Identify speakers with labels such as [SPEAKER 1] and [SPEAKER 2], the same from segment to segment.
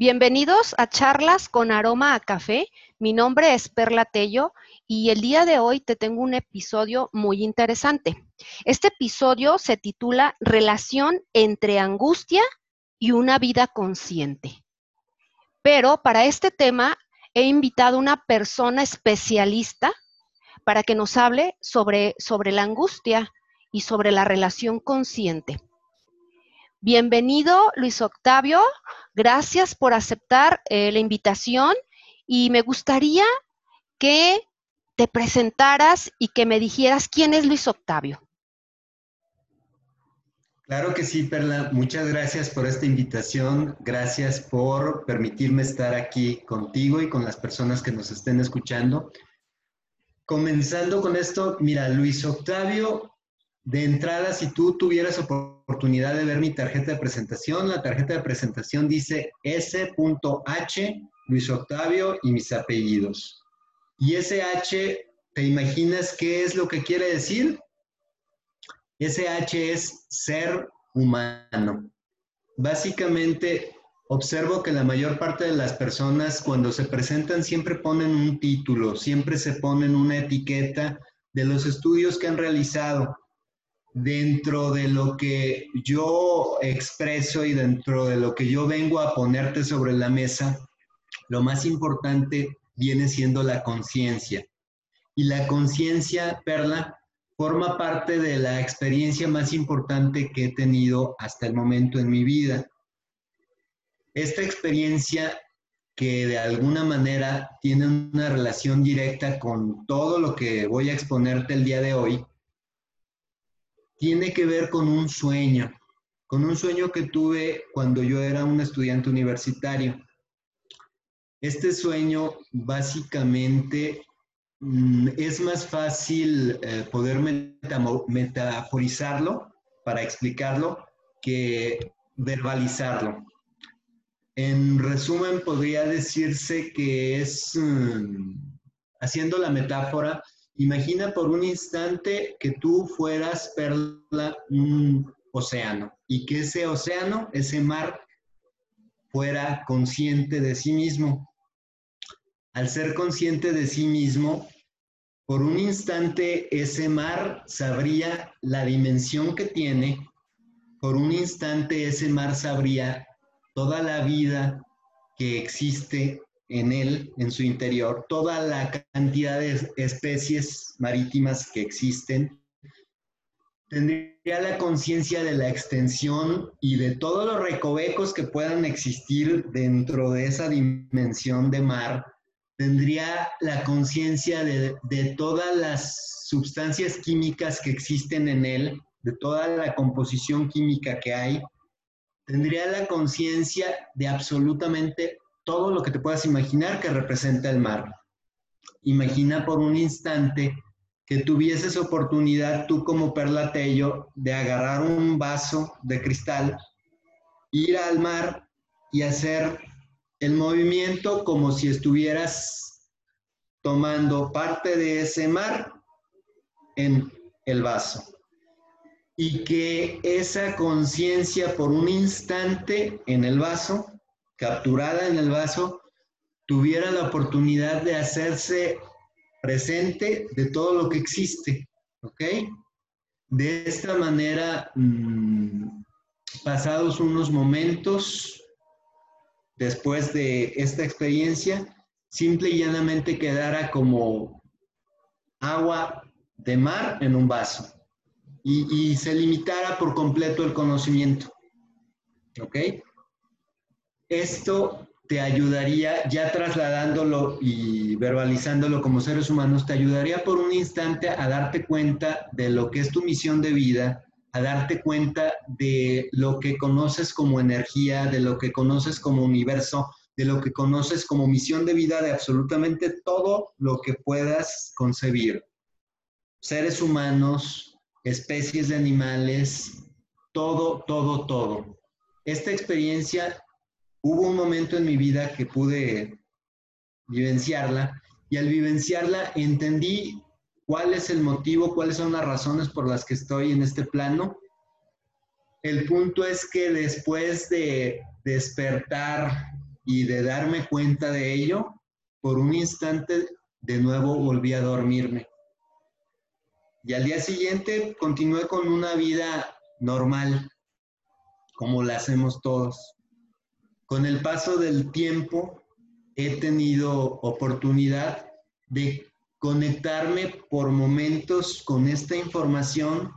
[SPEAKER 1] Bienvenidos a Charlas con Aroma a Café. Mi nombre es Perla Tello y el día de hoy te tengo un episodio muy interesante. Este episodio se titula Relación entre angustia y una vida consciente. Pero para este tema he invitado a una persona especialista para que nos hable sobre, sobre la angustia y sobre la relación consciente. Bienvenido, Luis Octavio. Gracias por aceptar eh, la invitación y me gustaría que te presentaras y que me dijeras quién es Luis Octavio.
[SPEAKER 2] Claro que sí, Perla. Muchas gracias por esta invitación. Gracias por permitirme estar aquí contigo y con las personas que nos estén escuchando. Comenzando con esto, mira, Luis Octavio de entrada, si tú tuvieras oportunidad de ver mi tarjeta de presentación, la tarjeta de presentación dice S.H, Luis Octavio y mis apellidos. Y ese H, ¿te imaginas qué es lo que quiere decir? Ese H es ser humano. Básicamente, observo que la mayor parte de las personas cuando se presentan siempre ponen un título, siempre se ponen una etiqueta de los estudios que han realizado dentro de lo que yo expreso y dentro de lo que yo vengo a ponerte sobre la mesa, lo más importante viene siendo la conciencia. Y la conciencia, Perla, forma parte de la experiencia más importante que he tenido hasta el momento en mi vida. Esta experiencia que de alguna manera tiene una relación directa con todo lo que voy a exponerte el día de hoy, tiene que ver con un sueño, con un sueño que tuve cuando yo era un estudiante universitario. Este sueño básicamente mm, es más fácil eh, poder metaforizarlo para explicarlo que verbalizarlo. En resumen, podría decirse que es, mm, haciendo la metáfora, Imagina por un instante que tú fueras, Perla, un océano y que ese océano, ese mar, fuera consciente de sí mismo. Al ser consciente de sí mismo, por un instante ese mar sabría la dimensión que tiene, por un instante ese mar sabría toda la vida que existe en él, en su interior, toda la cantidad de especies marítimas que existen, tendría la conciencia de la extensión y de todos los recovecos que puedan existir dentro de esa dimensión de mar, tendría la conciencia de, de todas las sustancias químicas que existen en él, de toda la composición química que hay, tendría la conciencia de absolutamente todo lo que te puedas imaginar que representa el mar. Imagina por un instante que tuvieses oportunidad tú como perlatello de agarrar un vaso de cristal, ir al mar y hacer el movimiento como si estuvieras tomando parte de ese mar en el vaso. Y que esa conciencia por un instante en el vaso capturada en el vaso, tuviera la oportunidad de hacerse presente de todo lo que existe, ¿ok? De esta manera, mm, pasados unos momentos después de esta experiencia, simple y llanamente quedara como agua de mar en un vaso y, y se limitara por completo el conocimiento, ¿ok? Esto te ayudaría, ya trasladándolo y verbalizándolo como seres humanos, te ayudaría por un instante a darte cuenta de lo que es tu misión de vida, a darte cuenta de lo que conoces como energía, de lo que conoces como universo, de lo que conoces como misión de vida, de absolutamente todo lo que puedas concebir. Seres humanos, especies de animales, todo, todo, todo. Esta experiencia hubo un momento en mi vida que pude vivenciarla y al vivenciarla entendí cuál es el motivo, cuáles son las razones por las que estoy en este plano. El punto es que después de despertar y de darme cuenta de ello, por un instante de nuevo volví a dormirme. Y al día siguiente continué con una vida normal, como la hacemos todos. Con el paso del tiempo he tenido oportunidad de conectarme por momentos con esta información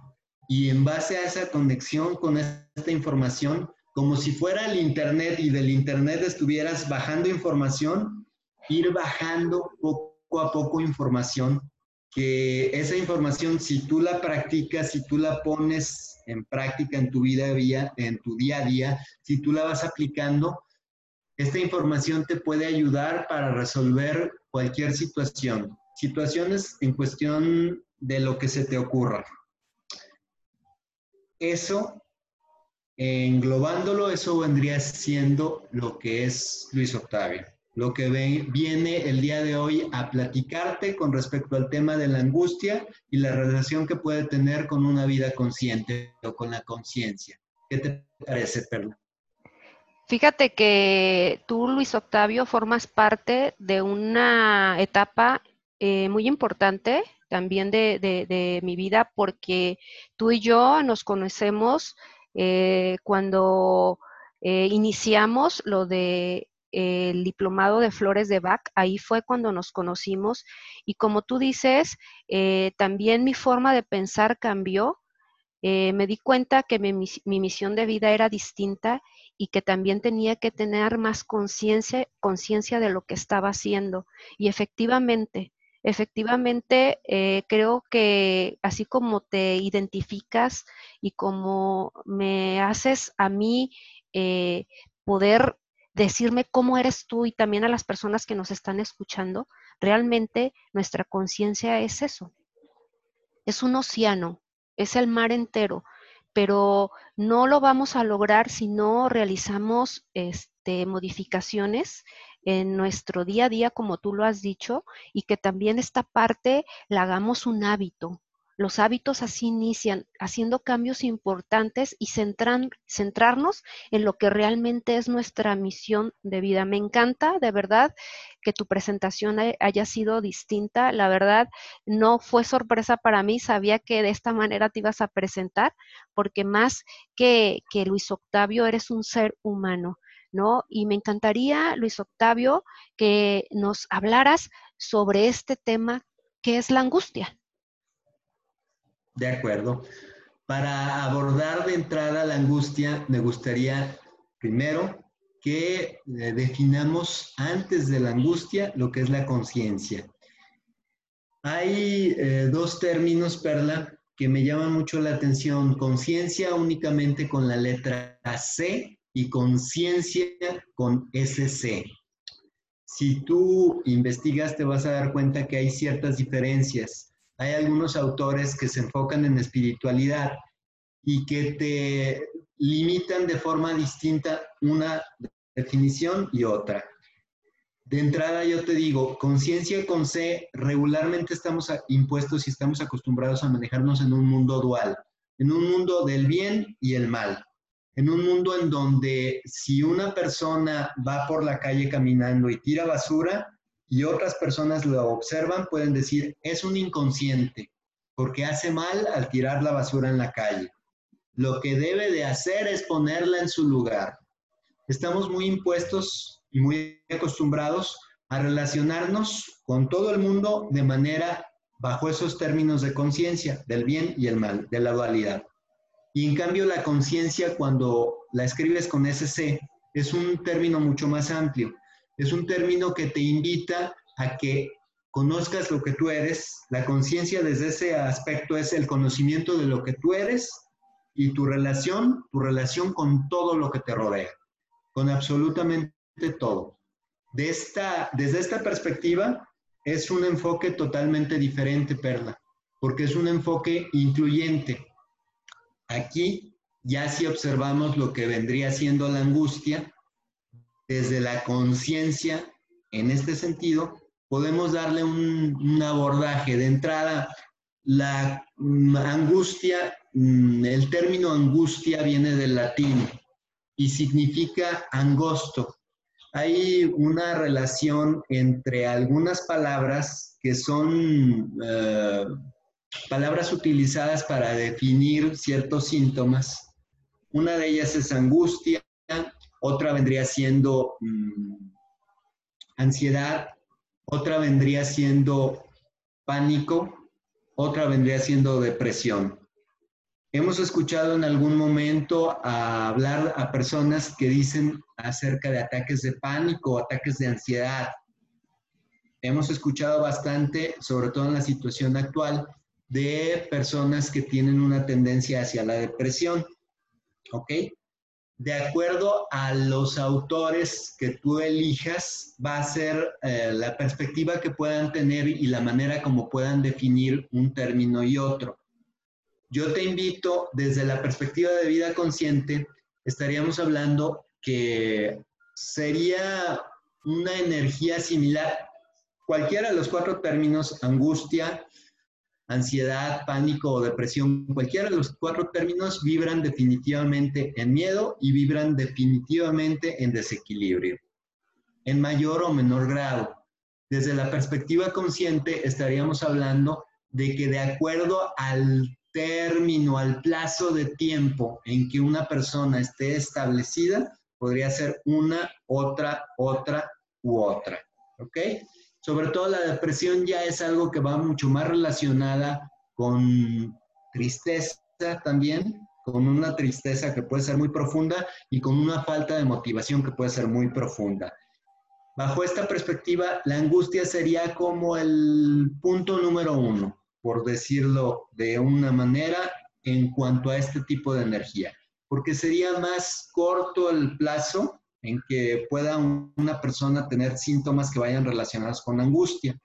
[SPEAKER 2] y en base a esa conexión con esta información, como si fuera el Internet y del Internet estuvieras bajando información, ir bajando poco a poco información, que esa información, si tú la practicas, si tú la pones en práctica en tu vida, en tu día a día, si tú la vas aplicando, esta información te puede ayudar para resolver cualquier situación, situaciones en cuestión de lo que se te ocurra. Eso, englobándolo, eso vendría siendo lo que es Luis Octavio. Lo que viene el día de hoy a platicarte con respecto al tema de la angustia y la relación que puede tener con una vida consciente o con la conciencia. ¿Qué te parece, Perla?
[SPEAKER 1] Fíjate que tú, Luis Octavio, formas parte de una etapa eh, muy importante también de, mi vida porque tú y yo nos conocemos eh, cuando eh, iniciamos lo de el diplomado de flores de Bach, ahí fue cuando nos conocimos y como tú dices, también mi forma de pensar cambió. me di cuenta que mi, misión de vida era distinta y que también tenía que tener más conciencia, de lo que estaba haciendo. Y efectivamente, efectivamente eh, creo que así como te identificas y como me haces a mí eh, poder decirme cómo eres tú y también a las personas que nos están escuchando, realmente nuestra conciencia es eso. Es un océano, es el mar entero pero no lo vamos a lograr si no realizamos este, modificaciones en nuestro día a día, como tú lo has dicho, y que también esta parte la hagamos un hábito, los hábitos así inician, haciendo cambios importantes y centrarnos en lo que realmente es nuestra misión de vida. Me encanta, de verdad, que tu presentación haya sido distinta. La verdad, no fue sorpresa para mí, sabía que de esta manera te ibas a presentar, porque más que, que Luis Octavio, eres un ser humano. ¿No? Y me encantaría, Luis Octavio, que nos hablaras sobre este tema que es la angustia.
[SPEAKER 2] De acuerdo. Para abordar de entrada la angustia, me gustaría primero que eh, definamos antes de la angustia lo que es la conciencia. Hay eh, dos términos, Perla, que me llaman mucho la atención. Conciencia únicamente con la letra C y conciencia con SC. Si tú investigas te vas a dar cuenta que hay ciertas diferencias hay algunos autores que se enfocan en espiritualidad y que te limitan de forma distinta una definición y otra. De entrada yo te digo, conciencia con C, regularmente estamos impuestos y estamos acostumbrados a manejarnos en un mundo dual, en un mundo del bien y el mal, en un mundo en donde si una persona va por la calle caminando y tira basura, y otras personas lo observan, pueden decir, es un inconsciente, porque hace mal al tirar la basura en la calle. Lo que debe de hacer es ponerla en su lugar. Estamos muy impuestos y muy acostumbrados a relacionarnos con todo el mundo de manera bajo esos términos de conciencia, del bien y el mal, de la dualidad. Y en cambio la conciencia cuando la escribes con SC es un término mucho más amplio es un término que te invita a que conozcas lo que tú eres. La conciencia desde ese aspecto es el conocimiento de lo que tú eres y tu relación, tu relación con todo lo que te rodea, con absolutamente todo. De esta, desde esta perspectiva, es un enfoque totalmente diferente, Perla, porque es un enfoque incluyente. Aquí ya si observamos lo que vendría siendo la angustia, desde la conciencia, en este sentido, podemos darle un, abordaje. De entrada, la mm, angustia, mm, el término angustia viene del latín y significa angosto. hay una relación entre algunas palabras que son eh, palabras utilizadas para definir ciertos síntomas. Una de ellas es angustia, otra vendría siendo mm, ansiedad, otra vendría siendo pánico, otra vendría siendo depresión. Hemos escuchado en algún momento hablar a personas que dicen acerca de ataques de pánico, ataques de ansiedad. Hemos escuchado bastante, sobre todo en la situación actual, de personas que tienen una tendencia hacia la depresión. ¿Ok? De acuerdo a los autores que tú elijas, va a ser eh, la perspectiva que puedan tener y la manera como puedan definir un término y otro. Yo te invito, desde la perspectiva de vida consciente, estaríamos hablando que sería una energía similar. Cualquiera de los cuatro términos, angustia, ansiedad, pánico o depresión, cualquiera de los cuatro términos vibran definitivamente en miedo y vibran definitivamente en desequilibrio, en mayor o menor grado. Desde la perspectiva consciente estaríamos hablando de que de acuerdo al término, al plazo de tiempo en que una persona esté establecida, podría ser una, otra, otra u otra. ¿Ok? Sobre todo la depresión ya es algo que va mucho más relacionada con tristeza también, con una tristeza que puede ser muy profunda y con una falta de motivación que puede ser muy profunda. Bajo esta perspectiva, la angustia sería como el punto número uno, por decirlo de una manera, en cuanto a este tipo de energía porque sería más corto el plazo en que pueda una persona tener síntomas que vayan relacionados con angustia.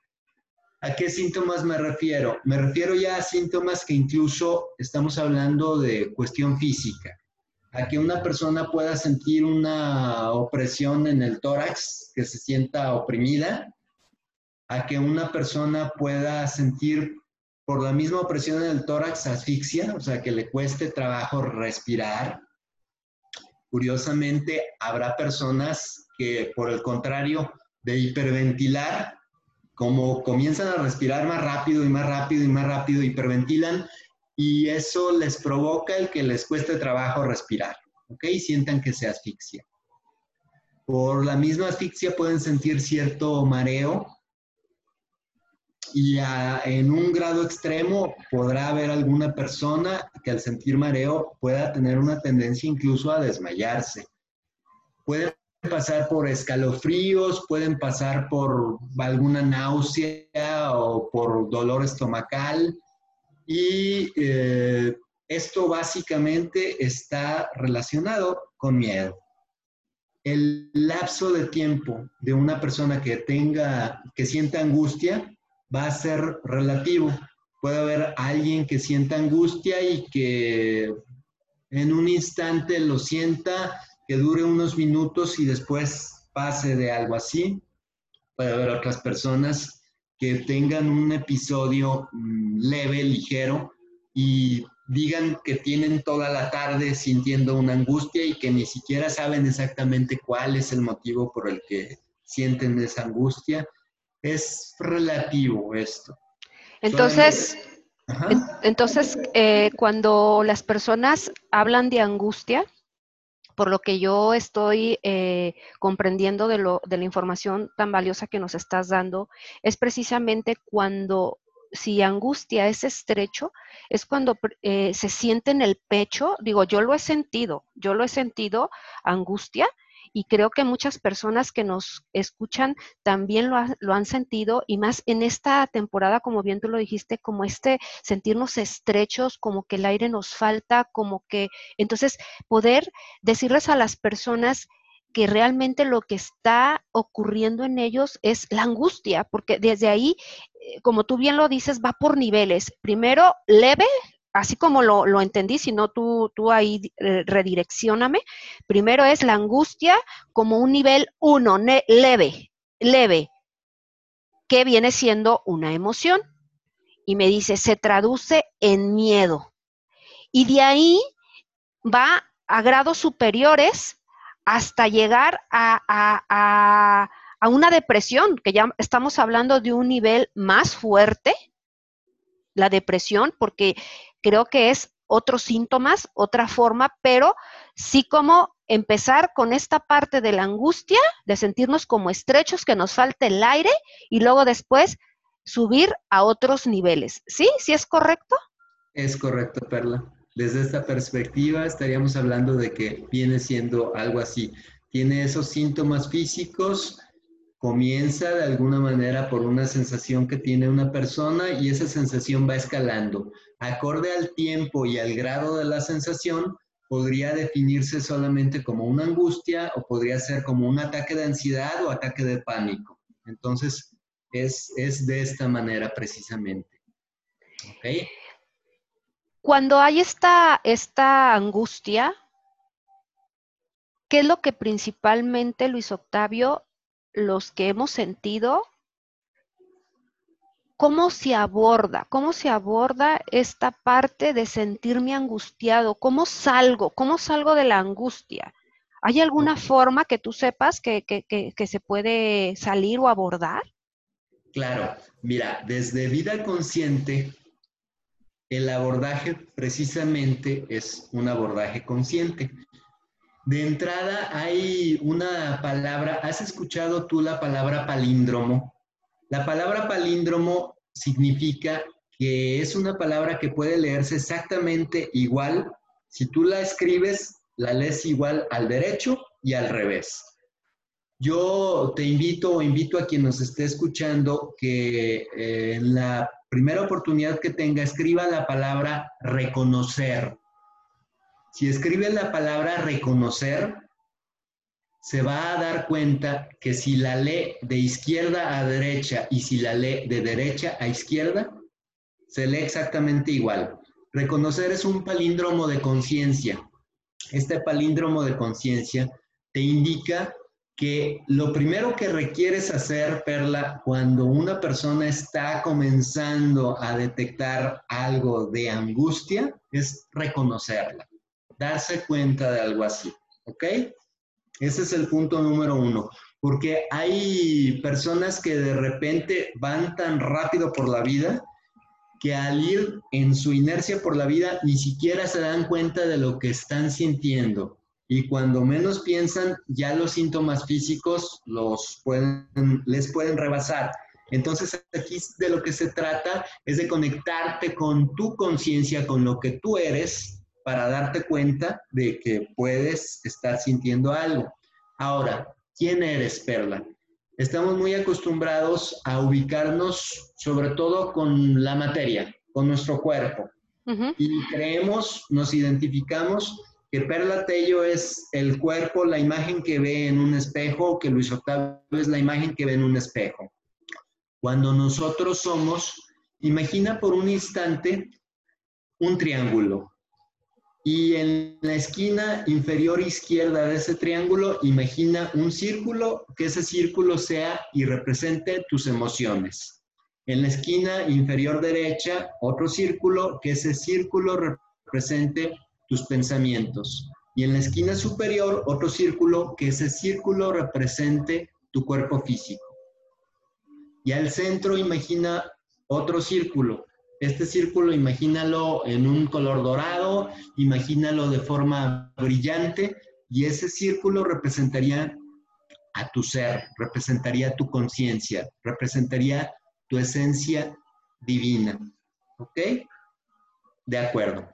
[SPEAKER 2] ¿A qué síntomas me refiero? Me refiero ya a síntomas que incluso estamos hablando de cuestión física. A que una persona pueda sentir una opresión en el tórax, que se sienta oprimida. A que una persona pueda sentir por la misma opresión en el tórax, asfixia, o sea, que le cueste trabajo respirar. Curiosamente, habrá personas que, por el contrario, de hiperventilar, como comienzan a respirar más rápido y más rápido y más rápido, hiperventilan y eso les provoca el que les cueste trabajo respirar, ¿ok? Sientan que se asfixia. Por la misma asfixia pueden sentir cierto mareo, y en un grado extremo podrá haber alguna persona que al sentir mareo pueda tener una tendencia incluso a desmayarse. Pueden pasar por escalofríos, pueden pasar por alguna náusea o por dolor estomacal y eh, esto básicamente está relacionado con miedo. El lapso de tiempo de una persona que tenga, que sienta angustia, va a ser relativo. Puede haber alguien que sienta angustia y que en un instante lo sienta, que dure unos minutos y después pase de algo así. Puede haber otras personas que tengan un episodio mm, leve, ligero y digan que tienen toda la tarde sintiendo una angustia y que ni siquiera saben exactamente cuál es el motivo por el que sienten esa angustia es relativo esto.
[SPEAKER 1] Entonces, entonces eh, cuando las personas hablan de angustia, por lo que yo estoy eh, comprendiendo de, lo, de la información tan valiosa que nos estás dando, es precisamente cuando si angustia es estrecho, es cuando eh, se siente en el pecho, digo, yo lo he sentido, yo lo he sentido, angustia, y creo que muchas personas que nos escuchan también lo, han sentido y más en esta temporada, como bien tú lo dijiste, como este sentirnos estrechos, como que el aire nos falta, como que entonces poder decirles a las personas que realmente lo que está ocurriendo en ellos es la angustia, porque desde ahí, eh, como tú bien lo dices, va por niveles. Primero, leve, así como lo, entendí, si no tú, tú ahí eh, redireccioname. Primero es la angustia como un nivel uno, leve, leve, que viene siendo una emoción. Y me dice, se traduce en miedo. Y de ahí va a grados superiores hasta llegar a, una depresión, que ya estamos hablando de un nivel más fuerte, la depresión, porque creo que es otros síntomas, otra forma, pero sí como empezar con esta parte de la angustia, de sentirnos como estrechos, que nos falte el aire, y luego después subir a otros niveles. ¿Sí? ¿Sí es correcto?
[SPEAKER 2] Es correcto, Perla. Desde esta perspectiva estaríamos hablando de que viene siendo algo así. Tiene esos síntomas físicos, comienza de alguna manera por una sensación que tiene una persona y esa sensación va escalando. Acorde al tiempo y al grado de la sensación, podría definirse solamente como una angustia o podría ser como un ataque de ansiedad o ataque de pánico. Entonces, es, de esta manera precisamente.
[SPEAKER 1] Cuando hay esta, esta angustia, ¿qué es lo que principalmente, Luis Octavio, los que hemos sentido, cómo se aborda, cómo se aborda esta parte de sentirme angustiado, cómo salgo, cómo salgo de la angustia? ¿Hay alguna forma que tú sepas que, que se puede salir o abordar?
[SPEAKER 2] Claro, mira, desde vida consciente, el abordaje precisamente es un abordaje consciente. De entrada hay una palabra, ¿has escuchado tú la palabra palíndromo? La palabra palíndromo significa que es una palabra que puede leerse exactamente igual. Si tú la escribes, la lees igual al derecho y al revés. Yo te invito o invito a quien nos esté escuchando que eh, en la primera oportunidad que tenga escriba la palabra reconocer. Si escribe la palabra reconocer, se va a dar cuenta que si la lee de izquierda a derecha y si la lee de derecha a izquierda, se lee exactamente igual. Reconocer es un palíndromo de conciencia. Este palíndromo de conciencia te indica que lo primero que requieres hacer, Perla, cuando una persona está comenzando a detectar algo de angustia, es reconocerla, darse cuenta de algo así, ¿ok? Ese es el punto número uno, porque hay personas que de repente van tan rápido por la vida que al ir en su inercia por la vida ni siquiera se dan cuenta de lo que están sintiendo y cuando menos piensan, ya los síntomas físicos los pueden, les pueden rebasar. Entonces, aquí de lo que se trata es de conectarte con tu conciencia, con lo que tú eres, para darte cuenta de que puedes estar sintiendo algo. Ahora, ¿quién eres, Perla? Estamos muy acostumbrados a ubicarnos sobre todo con la materia, con nuestro cuerpo. Y creemos, nos identificamos que Perla Tello es el cuerpo, la imagen que ve en un espejo, que Luis Octavio es la imagen que ve en un espejo. Cuando nosotros somos, imagina por un instante un triángulo. Y en la esquina inferior izquierda de ese triángulo, imagina un círculo, que ese círculo sea y represente tus emociones. En la esquina inferior derecha, otro círculo, que ese círculo represente tus pensamientos. Y en la esquina superior, otro círculo, que ese círculo represente tu cuerpo físico. Y al centro, imagina otro círculo. Este círculo, imagínalo en un color dorado, imagínalo de forma brillante, y ese círculo representaría a tu ser, representaría tu conciencia, representaría tu esencia divina. ¿Ok? De acuerdo.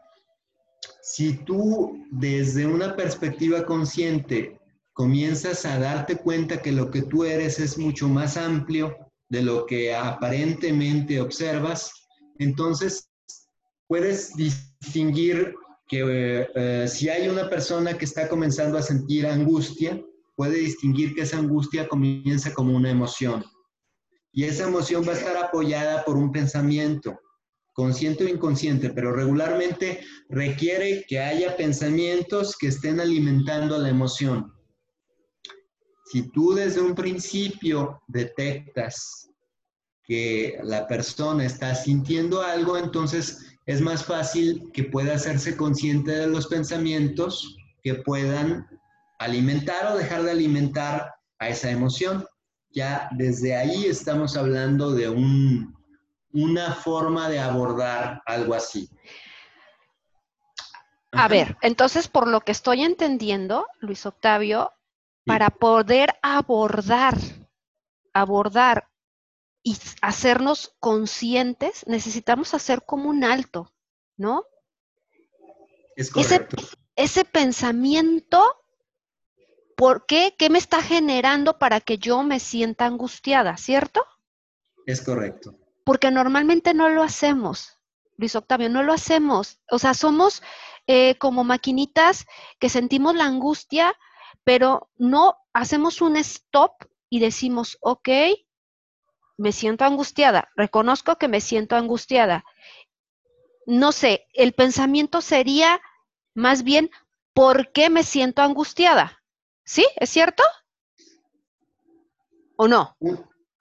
[SPEAKER 2] Si tú desde una perspectiva consciente comienzas a darte cuenta que lo que tú eres es mucho más amplio de lo que aparentemente observas, entonces puedes distinguir que eh, si hay una persona que está comenzando a sentir angustia, puede distinguir que esa angustia comienza como una emoción. Y esa emoción va a estar apoyada por un pensamiento consciente o inconsciente, pero regularmente requiere que haya pensamientos que estén alimentando la emoción. Si tú desde un principio detectas que la persona está sintiendo algo, entonces es más fácil que pueda hacerse consciente de los pensamientos que puedan alimentar o dejar de alimentar a esa emoción. Ya desde ahí estamos hablando de un, una forma de abordar algo así.
[SPEAKER 1] A ver, entonces por lo que estoy entendiendo, Luis Octavio, para poder abordar, abordar y hacernos conscientes, necesitamos hacer como un alto, ¿no?
[SPEAKER 2] Es correcto.
[SPEAKER 1] Ese, pensamiento, ¿por qué? ¿Qué me está generando para que yo me sienta angustiada, cierto?
[SPEAKER 2] Es correcto.
[SPEAKER 1] Porque normalmente no lo hacemos, Luis Octavio, no lo hacemos. O sea, somos eh, como maquinitas que sentimos la angustia, pero no hacemos un stop y decimos, ok, me siento angustiada, reconozco que me siento angustiada. No sé, el pensamiento sería más bien, ¿por qué me siento angustiada? ¿Sí? ¿Es cierto? ¿O no?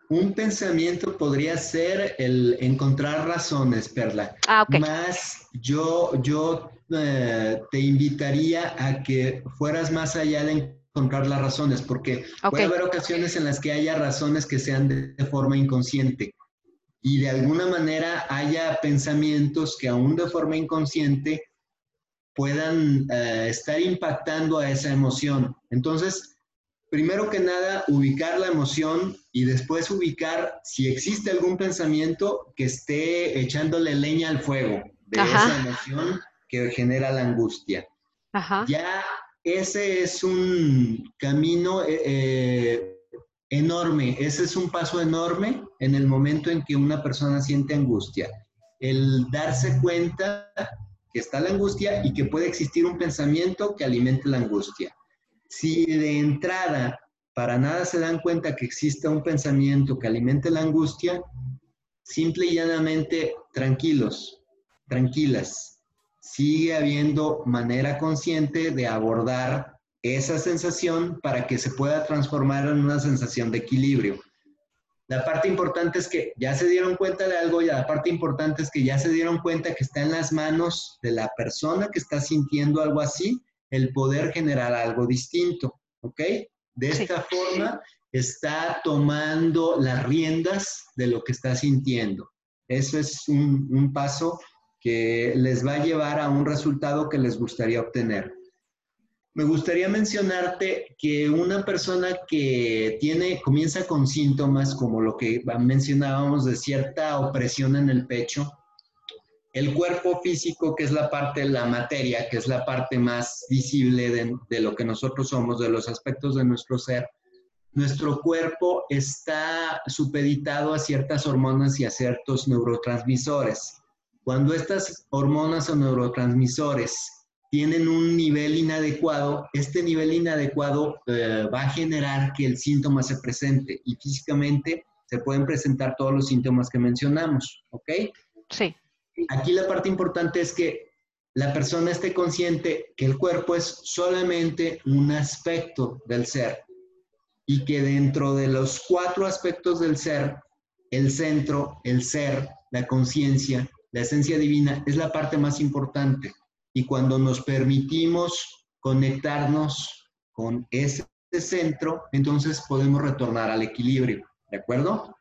[SPEAKER 2] Un, pensamiento podría ser el encontrar razones, Perla.
[SPEAKER 1] Ah, ok.
[SPEAKER 2] Más yo, yo eh, te invitaría a que fueras más allá de encontrar las razones, porque puede haber ocasiones en las que haya razones que sean de, forma inconsciente y de alguna manera haya pensamientos que aún de forma inconsciente puedan eh, estar impactando a esa emoción. Entonces, primero que nada, ubicar la emoción y después ubicar si existe algún pensamiento que esté echándole leña al fuego de esa emoción que genera la angustia. Ya ese es un camino eh, eh, enorme, ese es un paso enorme en el momento en que una persona siente angustia. El darse cuenta que está la angustia y que puede existir un pensamiento que alimente la angustia. Si de entrada para nada se dan cuenta que existe un pensamiento que alimente la angustia, simple y llanamente tranquilos, tranquilas, sigue habiendo manera consciente de abordar esa sensación para que se pueda transformar en una sensación de equilibrio. La parte importante es que ya se dieron cuenta de algo y la parte importante es que ya se dieron cuenta que está en las manos de la persona que está sintiendo algo así el poder generar algo distinto, ¿ok? De esta forma está tomando las riendas de lo que está sintiendo. Eso es un, un paso que les va a llevar a un resultado que les gustaría obtener. Me gustaría mencionarte que una persona que tiene, comienza con síntomas como lo que mencionábamos de cierta opresión en el pecho, el cuerpo físico, que es la parte de la materia, que es la parte más visible de, de lo que nosotros somos, de los aspectos de nuestro ser, nuestro cuerpo está supeditado a ciertas hormonas y a ciertos neurotransmisores. Cuando estas hormonas o neurotransmisores tienen un nivel inadecuado, este nivel inadecuado eh, va a generar que el síntoma se presente y físicamente se pueden presentar todos los síntomas que mencionamos, ¿ok?
[SPEAKER 1] Sí.
[SPEAKER 2] Aquí la parte importante es que la persona esté consciente que el cuerpo es solamente un aspecto del ser y que dentro de los cuatro aspectos del ser, el centro, el ser, la conciencia la esencia divina es la parte más importante. Y cuando nos permitimos conectarnos con ese centro, entonces podemos retornar al equilibrio. ¿De acuerdo?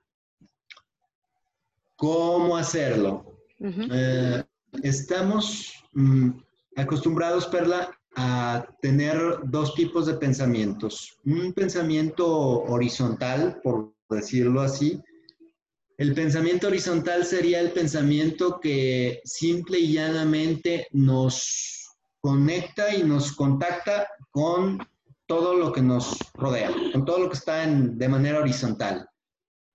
[SPEAKER 2] ¿Cómo hacerlo? Eh, estamos mm, acostumbrados, Perla, a tener dos tipos de pensamientos. Un pensamiento horizontal, por decirlo así, el pensamiento horizontal sería el pensamiento que simple y llanamente nos conecta y nos contacta con todo lo que nos rodea, con todo lo que está de manera horizontal.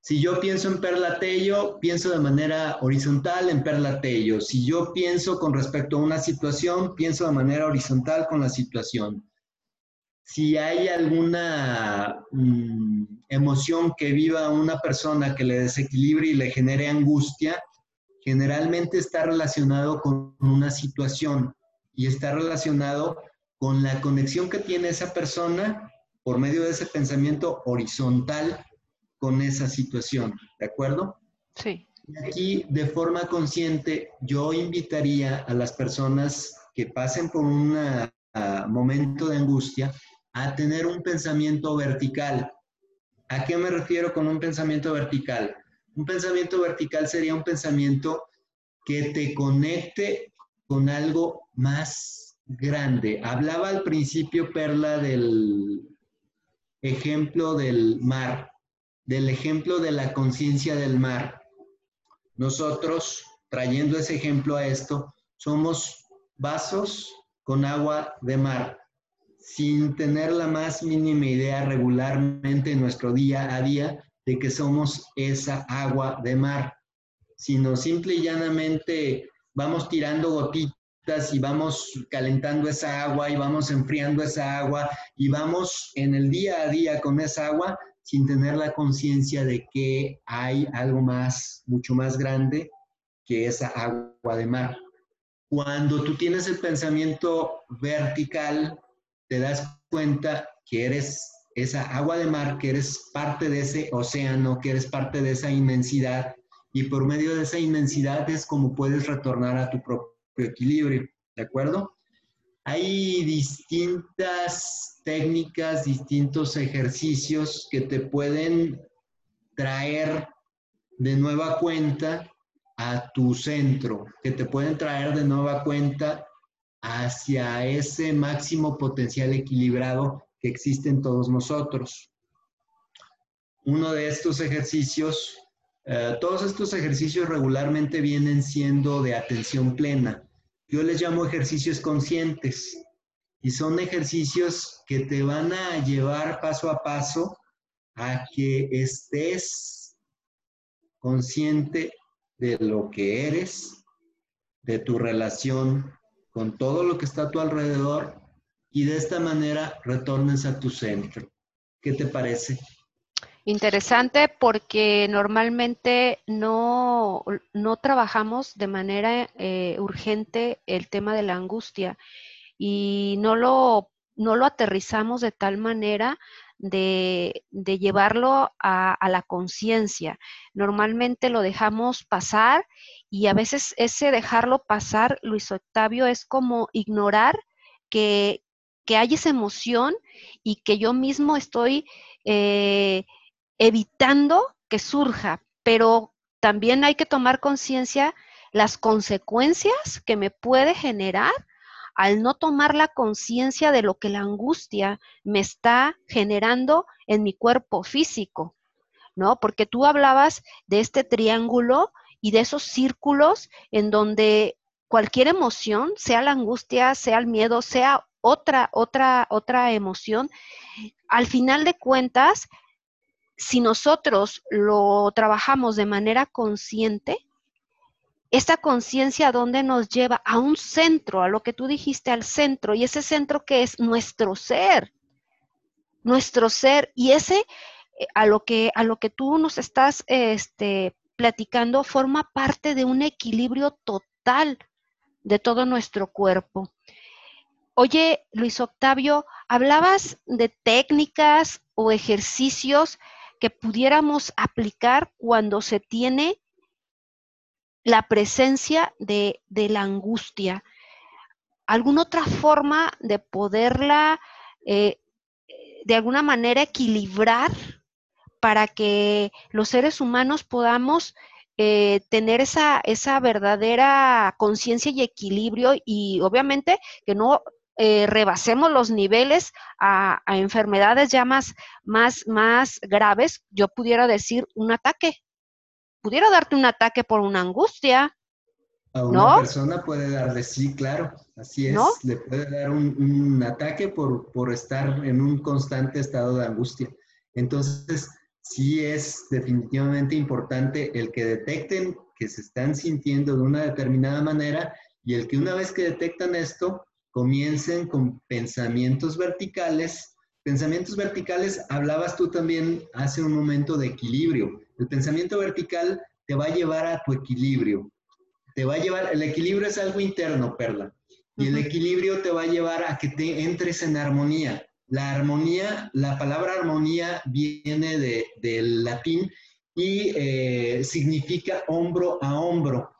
[SPEAKER 2] Si yo pienso en Perlatello, pienso de manera horizontal en Perlatello. Si yo pienso con respecto a una situación, pienso de manera horizontal con la situación si hay alguna mm, emoción que viva una persona que le desequilibre y le genere angustia, generalmente está relacionado con una situación y está relacionado con la conexión que tiene esa persona por medio de ese pensamiento horizontal con esa situación, ¿de acuerdo?
[SPEAKER 1] Sí.
[SPEAKER 2] Aquí, de forma consciente, yo invitaría a las personas que pasen por un ah, momento de angustia a tener un pensamiento vertical. ¿A qué me refiero con un pensamiento vertical? Un pensamiento vertical sería un pensamiento que te conecte con algo más grande. Hablaba al principio, Perla, del ejemplo del mar, del ejemplo de la conciencia del mar. Nosotros, trayendo ese ejemplo a esto, somos vasos con agua de mar, sin tener la más mínima idea regularmente en nuestro día a día de que somos esa agua de mar, sino simple y llanamente vamos tirando gotitas y vamos calentando esa agua y vamos enfriando esa agua y vamos en el día a día con esa agua sin tener la conciencia de que hay algo más, mucho más grande que esa agua de mar. Cuando tú tienes el pensamiento vertical, te das cuenta que eres esa agua de mar, que eres parte de ese océano, que eres parte de esa inmensidad y por medio de esa inmensidad es como puedes retornar a tu propio equilibrio, ¿de acuerdo? Hay distintas técnicas, distintos ejercicios que te pueden traer de nueva cuenta a tu centro, que te pueden traer de nueva cuenta hacia ese máximo potencial equilibrado que existe en todos nosotros. Uno de estos ejercicios eh, todos estos ejercicios regularmente vienen siendo de atención plena. Yo les llamo ejercicios conscientes y son ejercicios que te van a llevar paso a paso a que estés consciente de lo que eres, de tu relación con todo lo que está a tu alrededor y de esta manera retornes a tu centro. ¿Qué te parece?
[SPEAKER 1] Interesante porque normalmente no, no trabajamos de manera eh, urgente el tema de la angustia y no lo, no lo aterrizamos de tal manera de, llevarlo a, a la conciencia. Normalmente lo dejamos pasar y a veces ese dejarlo pasar, Luis Octavio, es como ignorar que, que hay esa emoción y que yo mismo estoy... Eh, evitando que surja, pero también hay que tomar conciencia las consecuencias que me puede generar al no tomar la conciencia de lo que la angustia me está generando en mi cuerpo físico, ¿no? Porque tú hablabas de este triángulo y de esos círculos en donde cualquier emoción, sea la angustia, sea el miedo, sea otra, otra, otra emoción, al final de cuentas si nosotros lo trabajamos de manera consciente, esta conciencia dónde nos lleva a un centro, a lo que tú dijiste, al centro, y ese centro que es nuestro ser, nuestro ser, y ese eh, a lo que, a lo que tú nos estás este, platicando forma parte de un equilibrio total de todo nuestro cuerpo. Oye, Luis Octavio, hablabas de técnicas o ejercicios que pudiéramos aplicar cuando se tiene la presencia de, la angustia. ¿Alguna otra forma de poderla eh, de alguna manera equilibrar para que los seres humanos podamos eh, tener esa, esa verdadera conciencia y equilibrio y obviamente que no eh, rebasemos los niveles a, enfermedades ya más, más, más graves, yo pudiera decir un ataque. Pudiera darte un ataque por una angustia.
[SPEAKER 2] A una persona puede darle, sí, claro, así es, le puede dar un, un ataque por, por estar en un constante estado de angustia. Entonces, sí es definitivamente importante el que detecten que se están sintiendo de una determinada manera y el que una vez que detectan esto, comiencen con pensamientos verticales. Pensamientos verticales, hablabas tú también hace un momento de equilibrio. El pensamiento vertical te va a llevar a tu equilibrio. Te va a llevar, el equilibrio es algo interno, Perla. Y el equilibrio te va a llevar a que te entres en armonía. La armonía, la palabra armonía viene de, del latín y eh, significa hombro a hombro.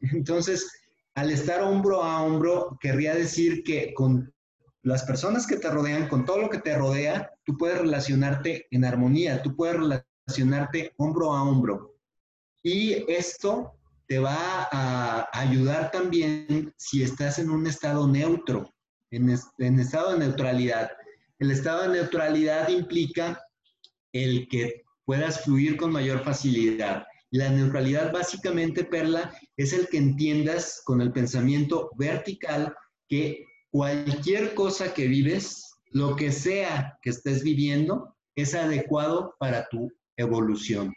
[SPEAKER 2] Entonces, al estar hombro a hombro, querría decir que con las personas que te rodean, con todo lo que te rodea, tú puedes relacionarte en armonía, tú puedes relacionarte hombro a hombro. Y esto te va a ayudar también si estás en un estado neutro, en, en estado de neutralidad. El estado de neutralidad implica el que puedas fluir con mayor facilidad. La neutralidad básicamente, Perla, es el que entiendas con el pensamiento vertical que cualquier cosa que vives, lo que sea que estés viviendo, es adecuado para tu evolución.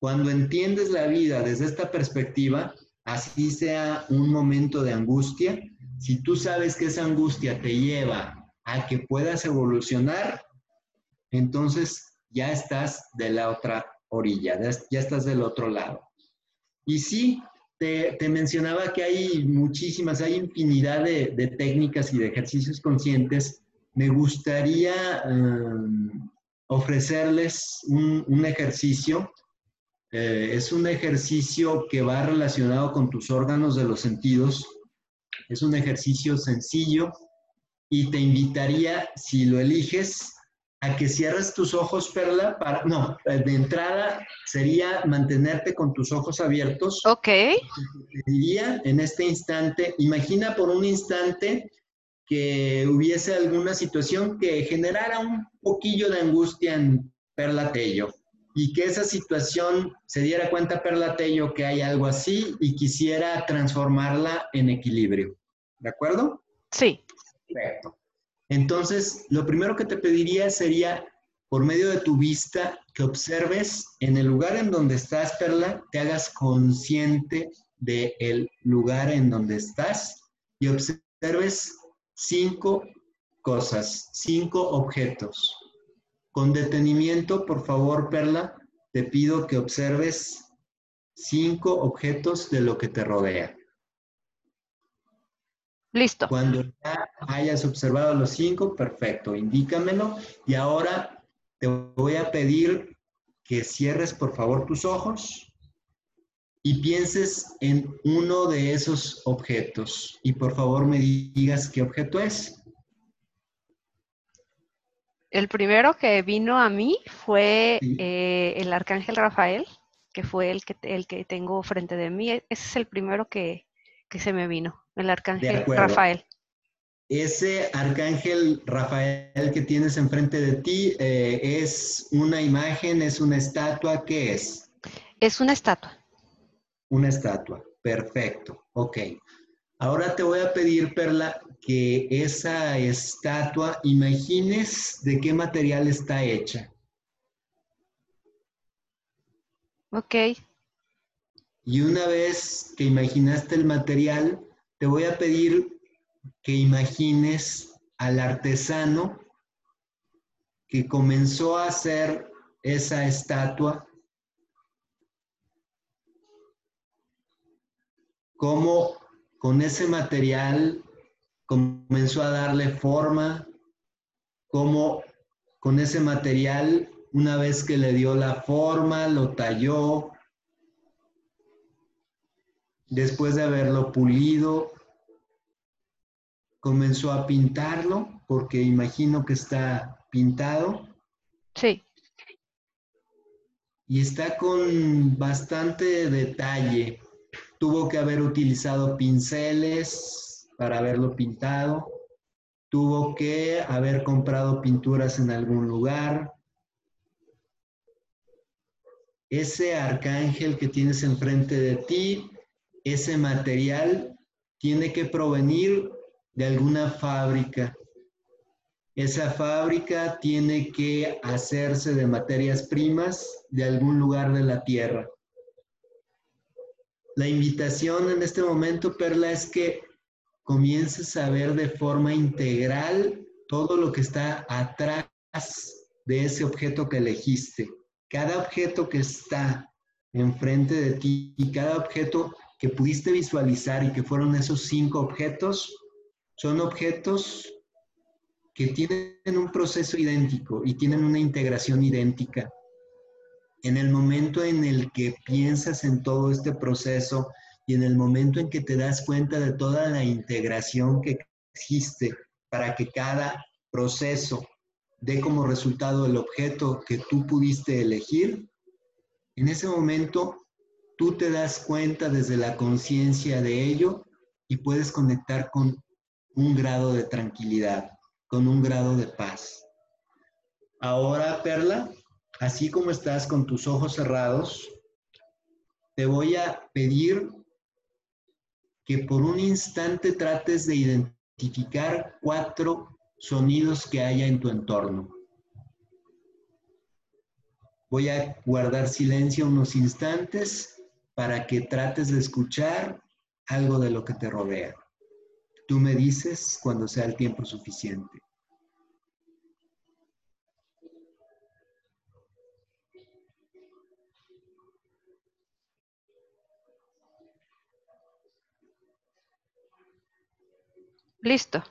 [SPEAKER 2] Cuando entiendes la vida desde esta perspectiva, así sea un momento de angustia, si tú sabes que esa angustia te lleva a que puedas evolucionar, entonces ya estás de la otra orilla, ya estás del otro lado. Y sí, te, mencionaba que hay muchísimas, hay infinidad de, técnicas y de ejercicios conscientes. Me gustaría em, ofrecerles un, ejercicio. Eh, es un ejercicio que va relacionado con tus órganos de los sentidos. Es un ejercicio sencillo y te invitaría, si lo eliges, a que cierres tus ojos, Perla, para, no, de entrada sería mantenerte con tus ojos abiertos.
[SPEAKER 1] Ok.
[SPEAKER 2] Diría en este instante, imagina por un instante que hubiese alguna situación que generara un poquillo de angustia en Perla Tello y que esa situación se diera cuenta Perla Tello que hay algo así y quisiera transformarla en equilibrio. ¿De acuerdo?
[SPEAKER 1] Sí.
[SPEAKER 2] Perfecto. Entonces, lo primero que te pediría sería, por medio de tu vista, que observes en el lugar en donde estás, Perla, te hagas consciente del lugar en donde estás y observes cinco cosas, cinco objetos. Con detenimiento, por favor, Perla, te pido que observes cinco objetos de lo que te rodea.
[SPEAKER 1] Listo.
[SPEAKER 2] Cuando ya hayas observado los cinco, perfecto, indícamelo. Y ahora te voy a pedir que cierres por favor tus ojos y pienses en uno de esos objetos. Y por favor me digas qué objeto es.
[SPEAKER 1] El primero que vino a mí fue eh, el arcángel Rafael, que fue el que, el que tengo frente de mí. Ese es el primero que, que se me vino, el arcángel Rafael.
[SPEAKER 2] Ese arcángel Rafael que tienes enfrente de ti eh, es una imagen, es una estatua, ¿qué es?
[SPEAKER 1] Es una estatua.
[SPEAKER 2] Una estatua, perfecto, ok. Ahora te voy a pedir, Perla, que esa estatua, imagines de qué material está hecha.
[SPEAKER 1] Ok.
[SPEAKER 2] Y una vez que imaginaste el material, te voy a pedir que imagines al artesano que comenzó a hacer esa estatua, cómo con ese material comenzó a darle forma, cómo con ese material, una vez que le dio la forma, lo talló, Después de haberlo pulido, comenzó a pintarlo, porque imagino que está pintado.
[SPEAKER 1] Sí.
[SPEAKER 2] Y está con bastante detalle. Tuvo que haber utilizado pinceles para haberlo pintado. Tuvo que haber comprado pinturas en algún lugar. Ese arcángel que tienes enfrente de ti ese material tiene que provenir de alguna fábrica. Esa fábrica tiene que hacerse de materias primas de algún lugar de la tierra. La invitación en este momento, Perla, es que comiences a ver de forma integral todo lo que está atrás de ese objeto que elegiste. Cada objeto que está enfrente de ti y cada objeto que pudiste visualizar y que fueron esos cinco objetos, son objetos que tienen un proceso idéntico y tienen una integración idéntica. En el momento en el que piensas en todo este proceso y en el momento en que te das cuenta de toda la integración que elegiste para que cada proceso dé como resultado el objeto que tú pudiste elegir, en ese momento tú te das cuenta desde la conciencia de ello y puedes conectar con un grado de tranquilidad, con un grado de paz. Ahora, Perla, así como estás con tus ojos cerrados, te voy a pedir que por un instante trates de identificar cuatro sonidos que haya en tu entorno. Voy a guardar silencio unos instantes para que trates de escuchar algo de lo que te rodea. Tú me dices cuando sea el tiempo suficiente.
[SPEAKER 1] Listo.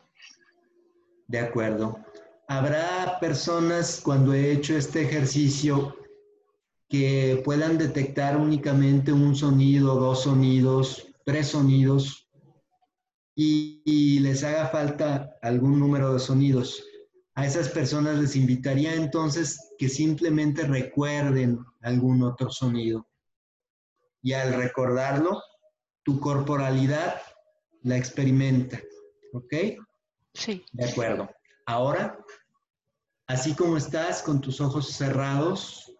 [SPEAKER 2] De acuerdo. Habrá personas cuando he hecho este ejercicio que puedan detectar únicamente un sonido, dos sonidos, tres sonidos y, les haga falta algún número de sonidos. A esas personas les invitaría entonces que simplemente recuerden algún otro sonido. Y al recordarlo, tu corporalidad la experimenta. ¿Ok?
[SPEAKER 1] Sí.
[SPEAKER 2] De acuerdo. Ahora, así como estás con tus ojos cerrados,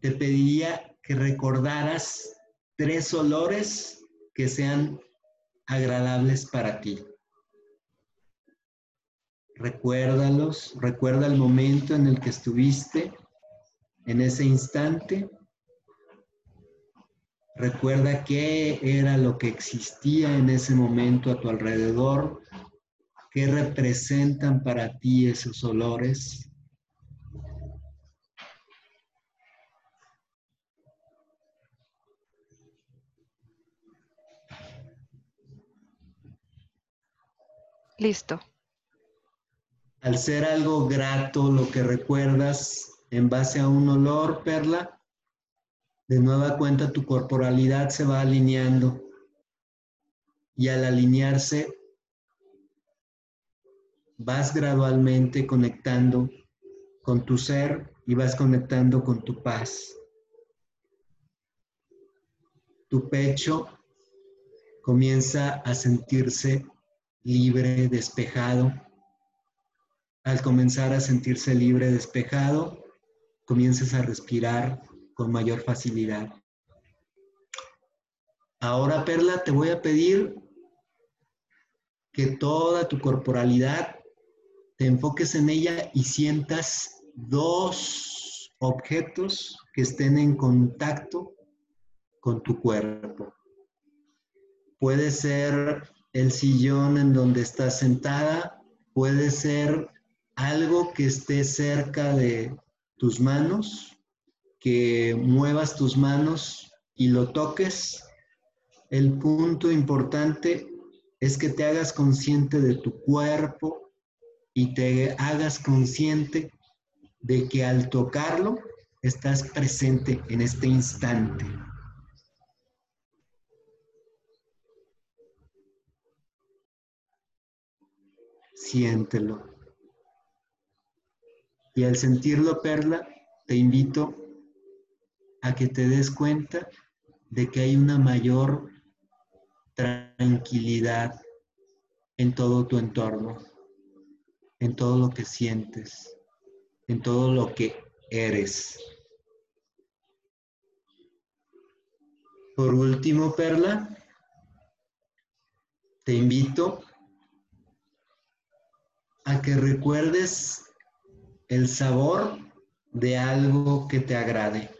[SPEAKER 2] te pediría que recordaras tres olores que sean agradables para ti. Recuérdalos, recuerda el momento en el que estuviste, en ese instante. Recuerda qué era lo que existía en ese momento a tu alrededor, qué representan para ti esos olores.
[SPEAKER 1] Listo.
[SPEAKER 2] Al ser algo grato lo que recuerdas en base a un olor, Perla, de nueva cuenta tu corporalidad se va alineando y al alinearse vas gradualmente conectando con tu ser y vas conectando con tu paz. Tu pecho comienza a sentirse libre, despejado. Al comenzar a sentirse libre, despejado, comienzas a respirar con mayor facilidad. Ahora, Perla, te voy a pedir que toda tu corporalidad te enfoques en ella y sientas dos objetos que estén en contacto con tu cuerpo. Puede ser el sillón en donde estás sentada, puede ser algo que esté cerca de tus manos que muevas tus manos y lo toques. El punto importante es que te hagas consciente de tu cuerpo y te hagas consciente de que al tocarlo estás presente en este instante. Siéntelo. Y al sentirlo, Perla, te invito a que te des cuenta de que hay una mayor tranquilidad en todo tu entorno, en todo lo que sientes, en todo lo que eres. Por último, Perla, te invito a que recuerdes el sabor de algo que te agrade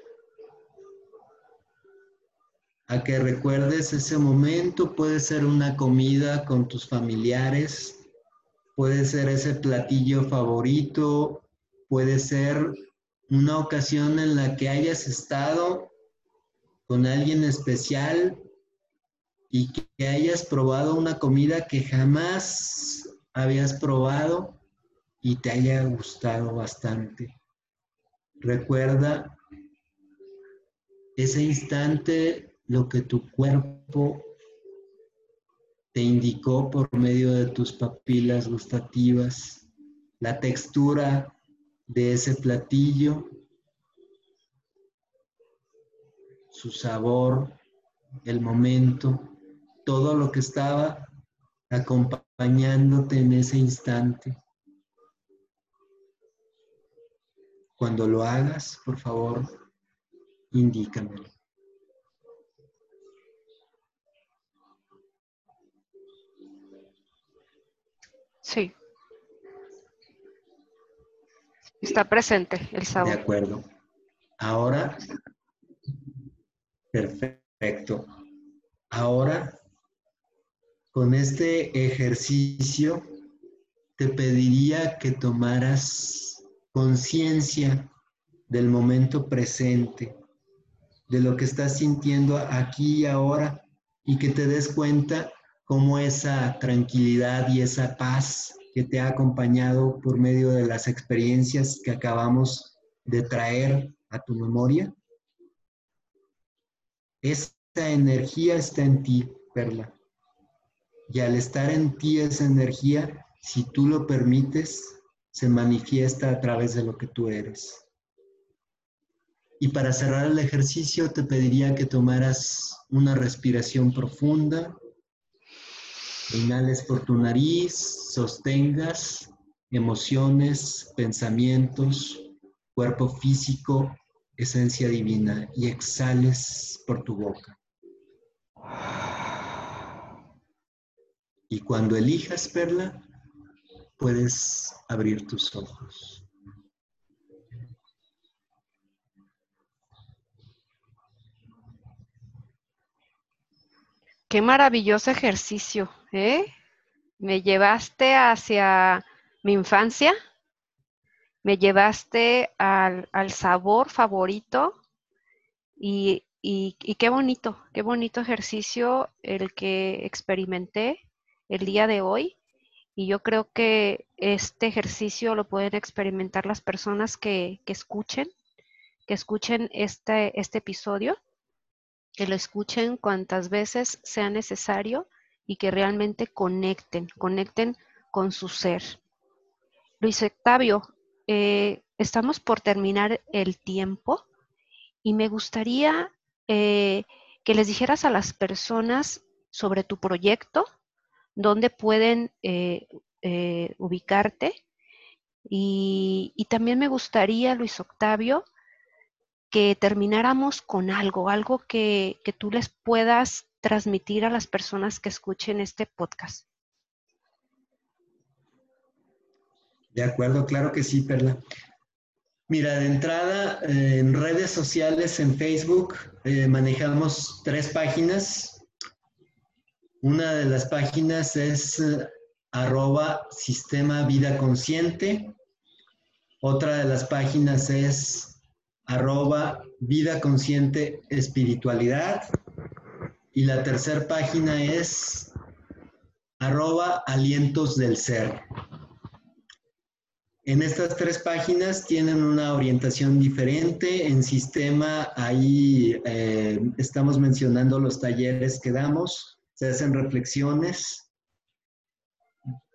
[SPEAKER 2] a que recuerdes ese momento. Puede ser una comida con tus familiares, puede ser ese platillo favorito, puede ser una ocasión en la que hayas estado con alguien especial y que hayas probado una comida que jamás habías probado y te haya gustado bastante. Recuerda ese instante lo que tu cuerpo te indicó por medio de tus papilas gustativas la textura de ese platillo, su sabor, el momento, todo lo que estaba acompañándote en ese instante. Cuando lo hagas, por favor, indícamelo.
[SPEAKER 1] Sí. Está presente el sabor.
[SPEAKER 2] De acuerdo. Ahora, perfecto. Ahora, con este ejercicio, te pediría que tomaras conciencia del momento presente, de lo que estás sintiendo aquí y ahora, y que te des cuenta cómo esa tranquilidad y esa paz que te ha acompañado por medio de las experiencias que acabamos de traer a tu memoria, esa energía está en ti, Perla. Y al estar en ti esa energía, si tú lo permites, se manifiesta a través de lo que tú eres. Y para cerrar el ejercicio te pediría que tomaras una respiración profunda Inhales por tu nariz, sostengas emociones, pensamientos, cuerpo físico, esencia divina y exhales por tu boca. Y cuando elijas, Perla, puedes abrir tus ojos.
[SPEAKER 1] Qué maravilloso ejercicio, ¿eh? Me llevaste hacia mi infancia, me llevaste al, sabor favorito y, y, qué bonito, qué bonito ejercicio el que experimenté el día de hoy. Y yo creo que este ejercicio lo pueden experimentar las personas que, que escuchen, que escuchen este, este episodio que lo escuchen cuantas veces sea necesario y que realmente conecten, conecten con su ser. Luis Octavio, eh, estamos por terminar el tiempo y me gustaría eh, que les dijeras a las personas sobre tu proyecto, dónde pueden eh, ubicarte. Y, y, también me gustaría, Luis Octavio, que termináramos con algo, algo que, tú les puedas transmitir a las personas que escuchen este podcast.
[SPEAKER 2] De acuerdo, claro que sí, Perla. Mira, de entrada, eh, en redes sociales, en Facebook, eh, manejamos tres páginas. Una de las páginas es eh, arroba sistema vida consciente. Otra de las páginas es arroba vida consciente espiritualidad. Y la tercera página es arroba alientos del ser. En estas tres páginas tienen una orientación diferente. En sistema, ahí eh, estamos mencionando los talleres que damos, se hacen reflexiones.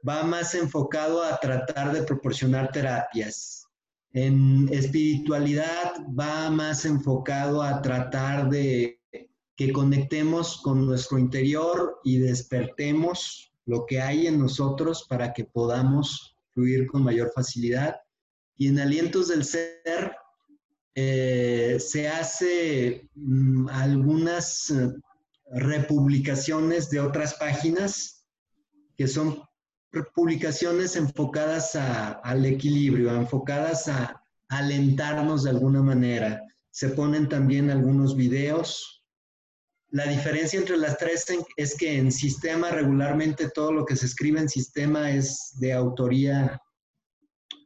[SPEAKER 2] Va más enfocado a tratar de proporcionar terapias, en espiritualidad va más enfocado a tratar de que conectemos con nuestro interior y despertemos lo que hay en nosotros para que podamos fluir con mayor facilidad. Y en Alientos del Ser eh, se hace mm, algunas eh, republicaciones de otras páginas que son publicaciones enfocadas al equilibrio, enfocadas a, alentarnos de alguna manera. Se ponen también algunos videos. La diferencia entre las tres es que en sistema regularmente todo lo que se escribe en sistema es de autoría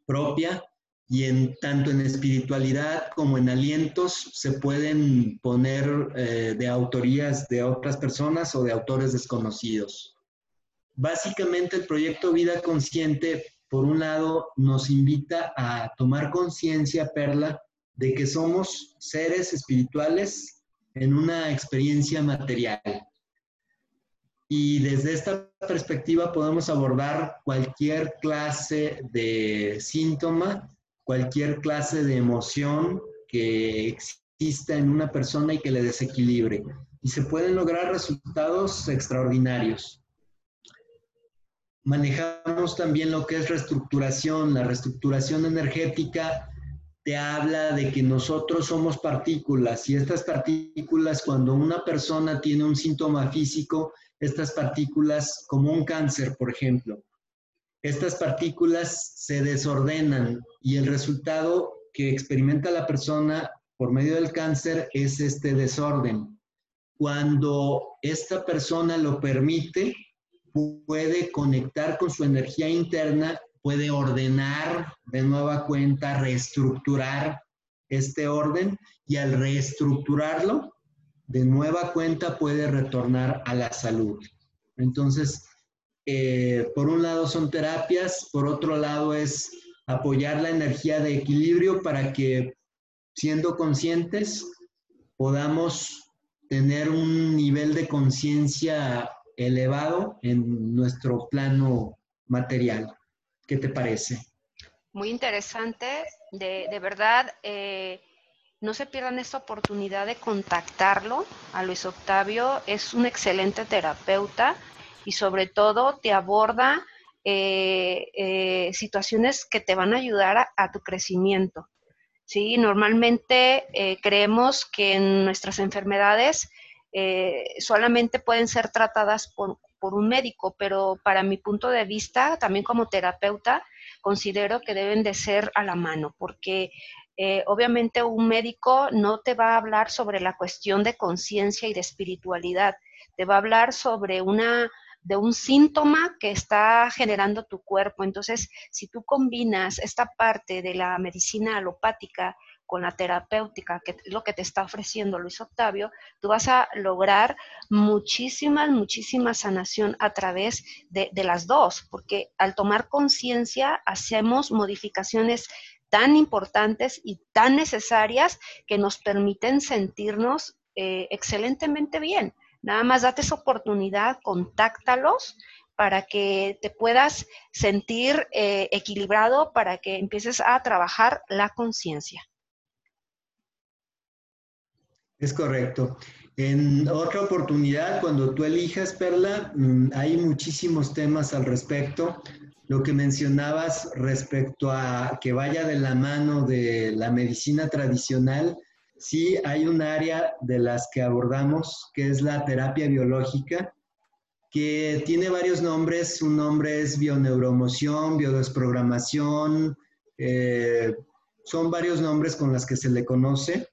[SPEAKER 2] propia y en tanto en espiritualidad como en alientos se pueden poner eh, de autorías de otras personas o de autores desconocidos. Básicamente el proyecto Vida Consciente, por un lado, nos invita a tomar conciencia, Perla, de que somos seres espirituales en una experiencia material. y desde esta perspectiva podemos abordar cualquier clase de síntoma, cualquier clase de emoción que exista en una persona y que le desequilibre. Y se pueden lograr resultados extraordinarios. Manejamos también lo que es reestructuración. La reestructuración energética te habla de que nosotros somos partículas y estas partículas, cuando una persona tiene un síntoma físico, estas partículas, como un cáncer, por ejemplo, estas partículas se desordenan y el resultado que experimenta la persona por medio del cáncer es este desorden. Cuando esta persona lo permite, puede conectar con su energía interna, puede ordenar de nueva cuenta, reestructurar este orden y al reestructurarlo, de nueva cuenta puede retornar a la salud. Entonces, eh, por un lado son terapias, por otro lado es apoyar la energía de equilibrio para que siendo conscientes podamos tener un nivel de conciencia elevado en nuestro plano material. ¿Qué te parece?
[SPEAKER 1] Muy interesante, de, verdad, eh, no se pierdan esta oportunidad de contactarlo. A Luis Octavio es un excelente terapeuta y sobre todo te aborda eh, eh, situaciones que te van a ayudar a, tu crecimiento. ¿sí? Normalmente creemos que en nuestras enfermedades eh, solamente pueden ser tratadas por, un médico, pero para mi punto de vista, también como terapeuta, considero que deben de ser a la mano, porque eh, obviamente un médico no te va a hablar sobre la cuestión de conciencia y de espiritualidad, te va a hablar sobre una de un síntoma que está generando tu cuerpo. Entonces, si tú combinas esta parte de la medicina alopática con la terapéutica, que es lo que te está ofreciendo Luis Octavio, tú vas a lograr muchísima, muchísima sanación a través de, las dos, porque al tomar conciencia hacemos modificaciones tan importantes y tan necesarias que nos permiten sentirnos eh, excelentemente bien. Nada más date esa oportunidad, contáctalos para que te puedas sentir eh, equilibrado, para que empieces a trabajar la conciencia.
[SPEAKER 2] Es correcto. En otra oportunidad, cuando tú elijas, Perla, mm, hay muchísimos temas al respecto. Lo que mencionabas respecto a que vaya de la mano de la medicina tradicional, sí hay un área de las que abordamos, que es la terapia biológica, que tiene varios nombres. Un nombre es bioneuromoción, biodesprogramación, eh, son varios nombres con los que se le conoce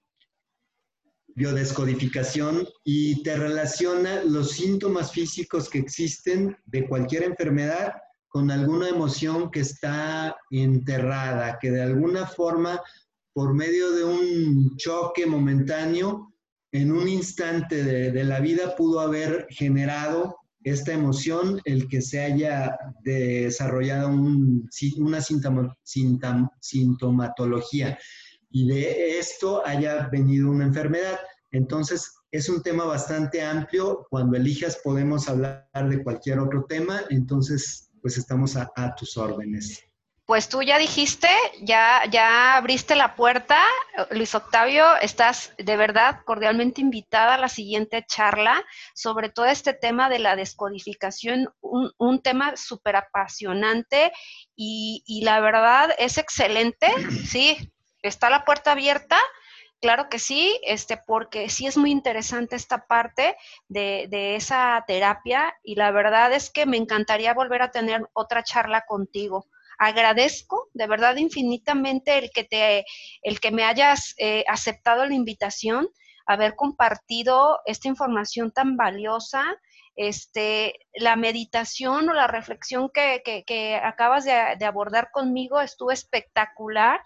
[SPEAKER 2] biodescodificación y te relaciona los síntomas físicos que existen de cualquier enfermedad con alguna emoción que está enterrada, que de alguna forma, por medio de un choque momentáneo, en un instante de, la vida pudo haber generado esta emoción, el que se haya desarrollado una sintomatología y de esto haya venido una enfermedad. Entonces, es un tema bastante amplio. Cuando elijas podemos hablar de cualquier otro tema. Entonces, pues estamos a, tus órdenes.
[SPEAKER 1] Pues tú ya dijiste, ya, ya abriste la puerta. Luis Octavio, estás de verdad cordialmente invitada a la siguiente charla sobre todo este tema de la descodificación, un, tema súper apasionante y, y, la verdad es excelente, sí, ¿Está la puerta abierta? Claro que sí, este, porque sí es muy interesante esta parte de, esa terapia y la verdad es que me encantaría volver a tener otra charla contigo. Agradezco de verdad infinitamente el que, te, el que me hayas eh, aceptado la invitación, haber compartido esta información tan valiosa. Este, la meditación o la reflexión que, acabas de, de abordar conmigo estuvo espectacular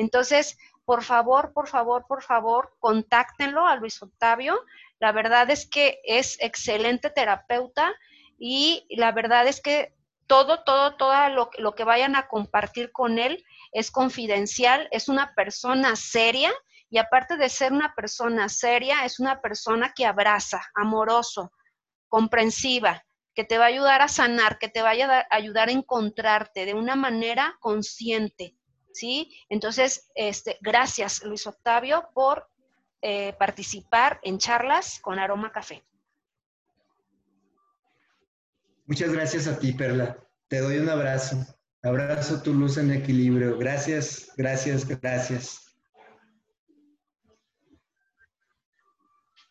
[SPEAKER 1] entonces, por favor, por favor, por favor, contáctenlo a Luis Octavio. La verdad es que es excelente terapeuta y la verdad es que todo, todo, todo lo, lo que vayan a compartir con él es confidencial, es una persona seria y aparte de ser una persona seria, es una persona que abraza, amoroso, comprensiva. que te va a ayudar a sanar, que te va a ayudar a encontrarte de una manera consciente, ¿sí? Entonces, este, gracias Luis Octavio por eh, participar en charlas con Aroma Café.
[SPEAKER 2] Muchas gracias a ti, Perla. Te doy un abrazo. Abrazo tu luz en equilibrio. Gracias, gracias, gracias.